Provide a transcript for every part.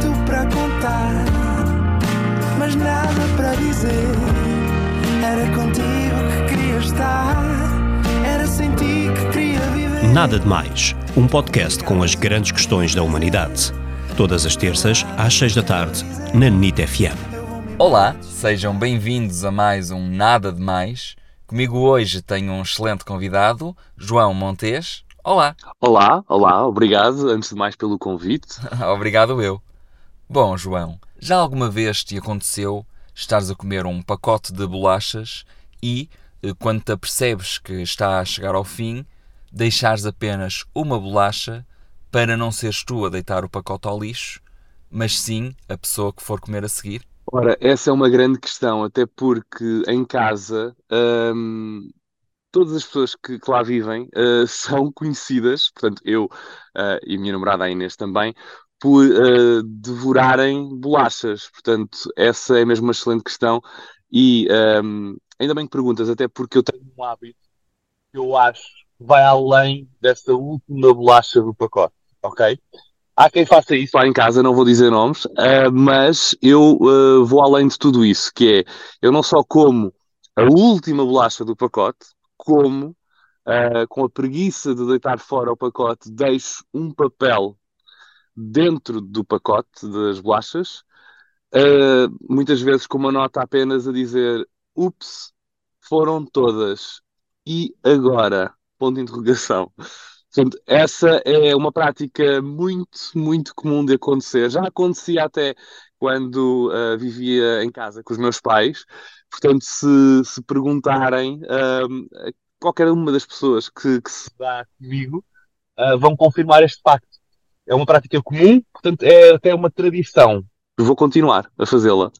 tanto para contar, mas nada para dizer. Era contigo que queria estar, era sem ti que queria viver. Nada de Mais, um podcast com as grandes questões da humanidade. Todas as terças, às seis da tarde, na NIT FM. Olá, sejam bem-vindos a mais um Nada de Mais. Comigo hoje tenho um excelente convidado, João Montes. Olá. Olá, olá, obrigado antes de mais pelo convite. Obrigado eu. Bom, João, já alguma vez te aconteceu estares a comer um pacote de bolachas e, eh, quando te apercebes que está a chegar ao fim, deixares apenas uma bolacha para não seres tu a deitar o pacote ao lixo, mas sim a pessoa que for comer a seguir? Ora, essa é uma grande questão, até porque em casa hum, todas as pessoas que, que lá vivem uh, são conhecidas, portanto, eu uh, e a minha namorada a Inês também, por uh, devorarem bolachas. Portanto, essa é mesmo uma excelente questão. E um, ainda bem que perguntas, até porque eu tenho um hábito que eu acho que vai além dessa última bolacha do pacote, ok? Há quem faça isso lá em casa, não vou dizer nomes, uh, mas eu uh, vou além de tudo isso, que é, eu não só como a última bolacha do pacote, como, uh, com a preguiça de deitar fora o pacote, deixo um papel dentro do pacote das bolachas, uh, muitas vezes com uma nota apenas a dizer ups, foram todas. E agora? Ponto de interrogação. Portanto, essa é uma prática muito, muito comum de acontecer. Já acontecia até quando uh, vivia em casa com os meus pais. Portanto, se, se perguntarem, uh, qualquer uma das pessoas que, que se dá comigo uh, vão confirmar este facto. É uma prática comum, portanto, é até uma tradição. Vou continuar a fazê-la.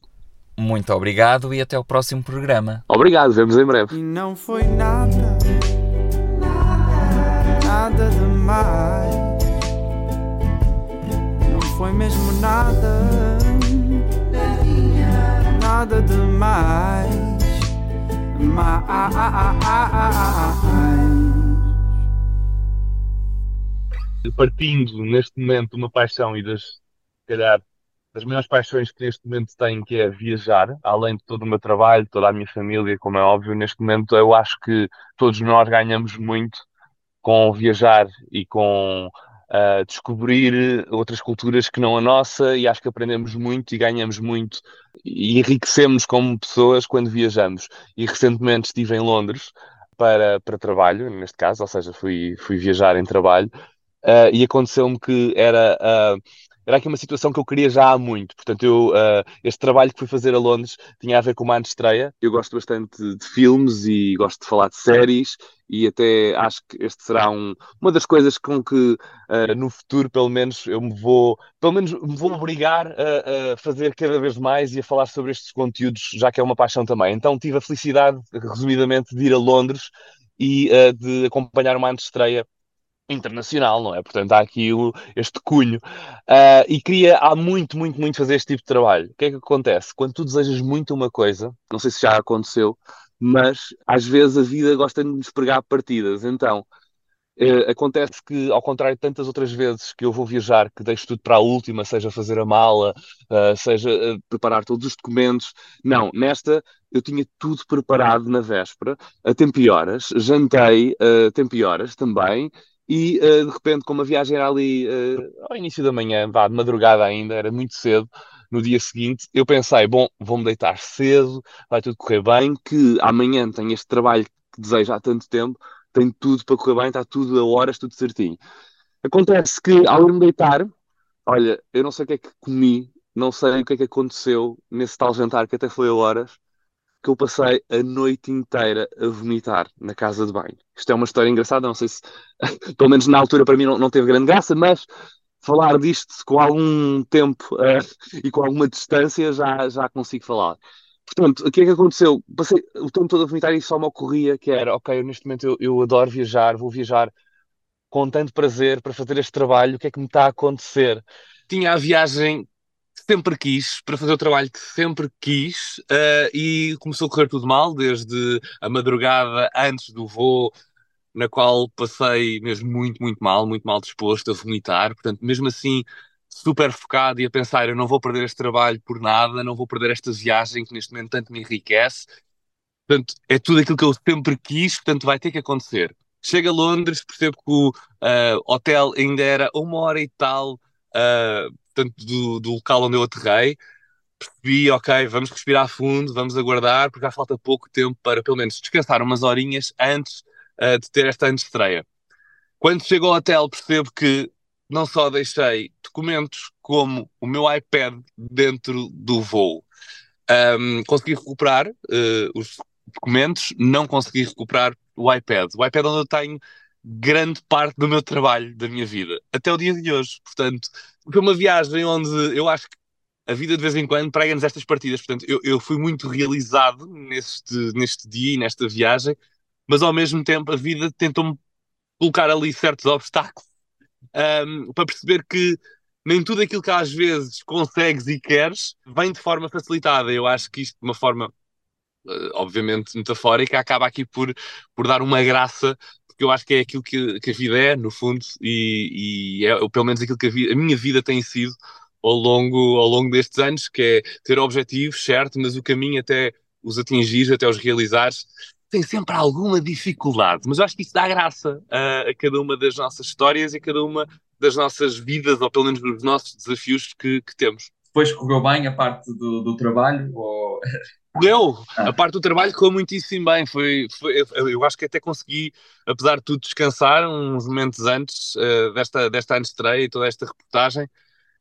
Muito obrigado e até o próximo programa. Obrigado, vemos em breve. E não foi nada, nada demais. Não foi mesmo nada, nada demais. Mais. Partindo neste momento de uma paixão e das, se calhar, das maiores paixões que neste momento tenho, que é viajar, além de todo o meu trabalho, toda a minha família, como é óbvio, neste momento eu acho que todos nós ganhamos muito com viajar e com uh, descobrir outras culturas que não a nossa e acho que aprendemos muito e ganhamos muito e enriquecemos como pessoas quando viajamos. E recentemente estive em Londres para, para trabalho, neste caso, ou seja, fui, fui viajar em trabalho uh, e aconteceu-me que era. Uh, era aqui uma situação que eu queria já há muito. Portanto, eu, uh, este trabalho que fui fazer a Londres tinha a ver com uma antestreia. Eu gosto bastante de filmes e gosto de falar de séries e até acho que este será um, uma das coisas com que uh, no futuro, pelo menos, eu me vou, pelo menos, me vou obrigar a, a, fazer cada vez mais e a falar sobre estes conteúdos, já que é uma paixão também. Então tive a felicidade, resumidamente, de ir a Londres e uh, de acompanhar uma antestreia internacional, não é? Portanto, há aqui o, este cunho. Uh, e queria há muito, muito, muito fazer este tipo de trabalho. O que é que acontece? Quando tu desejas muito uma coisa, não sei se já aconteceu, mas às vezes a vida gosta de nos pregar partidas. Então, uh, acontece que, ao contrário de tantas outras vezes que eu vou viajar, que deixo tudo para a última, seja fazer a mala, uh, seja preparar todos os documentos, não, nesta eu tinha tudo preparado na véspera, a tempo e horas, jantei a tempo e horas também, e uh, de repente, como a viagem era ali uh, ao início da manhã, vá, de madrugada ainda, era muito cedo, no dia seguinte, eu pensei, bom, vou-me deitar cedo, vai tudo correr bem, que amanhã tenho este trabalho que desejo há tanto tempo, tenho tudo para correr bem, está tudo a horas, tudo certinho. Acontece que, ao me deitar, olha, eu não sei o que é que comi, não sei o que é que aconteceu nesse tal jantar que até foi a horas, que eu passei a noite inteira a vomitar na casa de banho. Isto é uma história engraçada, não sei se, pelo menos na altura para mim não, não teve grande graça, mas falar disto com algum tempo uh, e com alguma distância já, já consigo falar. Portanto, o que é que aconteceu? Passei o tempo todo a vomitar e só me ocorria que era, ok, neste momento eu, eu adoro viajar, vou viajar com tanto prazer para fazer este trabalho, o que é que me está a acontecer? Tinha a viagem sempre quis, para fazer o trabalho que sempre quis, uh, e começou a correr tudo mal, desde a madrugada antes do voo, na qual passei mesmo muito, muito mal, muito mal disposto a vomitar. Portanto, mesmo assim, super focado e a pensar: eu não vou perder este trabalho por nada, não vou perder esta viagem que neste momento tanto me enriquece. Portanto, é tudo aquilo que eu sempre quis, portanto, vai ter que acontecer. Chego a Londres, percebo que o uh, hotel ainda era uma hora e tal uh, portanto, do, do local onde eu aterrei. Percebi, ok, vamos respirar fundo, vamos aguardar, porque já falta pouco tempo para pelo menos descansar umas horinhas antes uh, de ter esta estreia. Quando chego ao hotel, percebo que não só deixei documentos como o meu iPad dentro do voo. Um, consegui recuperar uh, os documentos, não consegui recuperar o iPad. O iPad onde eu tenho grande parte do meu trabalho, da minha vida, até o dia de hoje. Portanto, foi uma viagem onde eu acho que a vida de vez em quando prega-nos estas partidas. Portanto, eu, eu fui muito realizado neste, neste dia e nesta viagem, mas ao mesmo tempo a vida tentou-me colocar ali certos obstáculos um, para perceber que nem tudo aquilo que às vezes consegues e queres vem de forma facilitada. Eu acho que isto, de uma forma uh, obviamente metafórica, acaba aqui por, por dar uma graça, porque eu acho que é aquilo que, que a vida é, no fundo, e, e é pelo menos aquilo que a, vida, a minha vida tem sido ao longo, ao longo destes anos, que é ter objetivos, certo, mas o caminho até os atingir, até os realizar, tem sempre alguma dificuldade, mas eu acho que isso dá graça a, a, cada uma das nossas histórias e a cada uma das nossas vidas, ou pelo menos dos nossos desafios que, que temos. Depois correu bem a parte do, do trabalho? Ou... Correu! Ah. A parte do trabalho correu muitíssimo bem. Foi, foi, eu acho que até consegui, apesar de tudo, descansar uns momentos antes uh, desta, desta estreia e toda esta reportagem,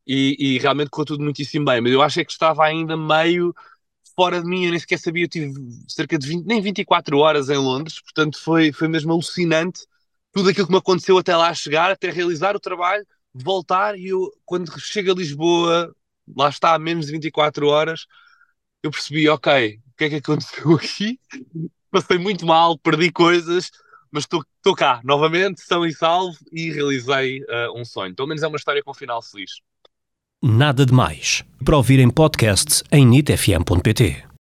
e, e realmente correu tudo muitíssimo bem. Mas eu acho é que estava ainda meio fora de mim, eu nem sequer sabia, eu tive cerca de 20, nem 24 horas em Londres, portanto foi, foi mesmo alucinante tudo aquilo que me aconteceu até lá chegar, até realizar o trabalho, voltar e eu, quando chego a Lisboa, lá está, a menos de 24 horas, eu percebi, ok, o que é que aconteceu aqui? Passei muito mal, perdi coisas, mas estou cá, novamente, são e salvo, e realizei uh, um sonho. Pelo menos é uma história com um final feliz. Nada de mais. Para ouvir em podcast em nitfm.pt.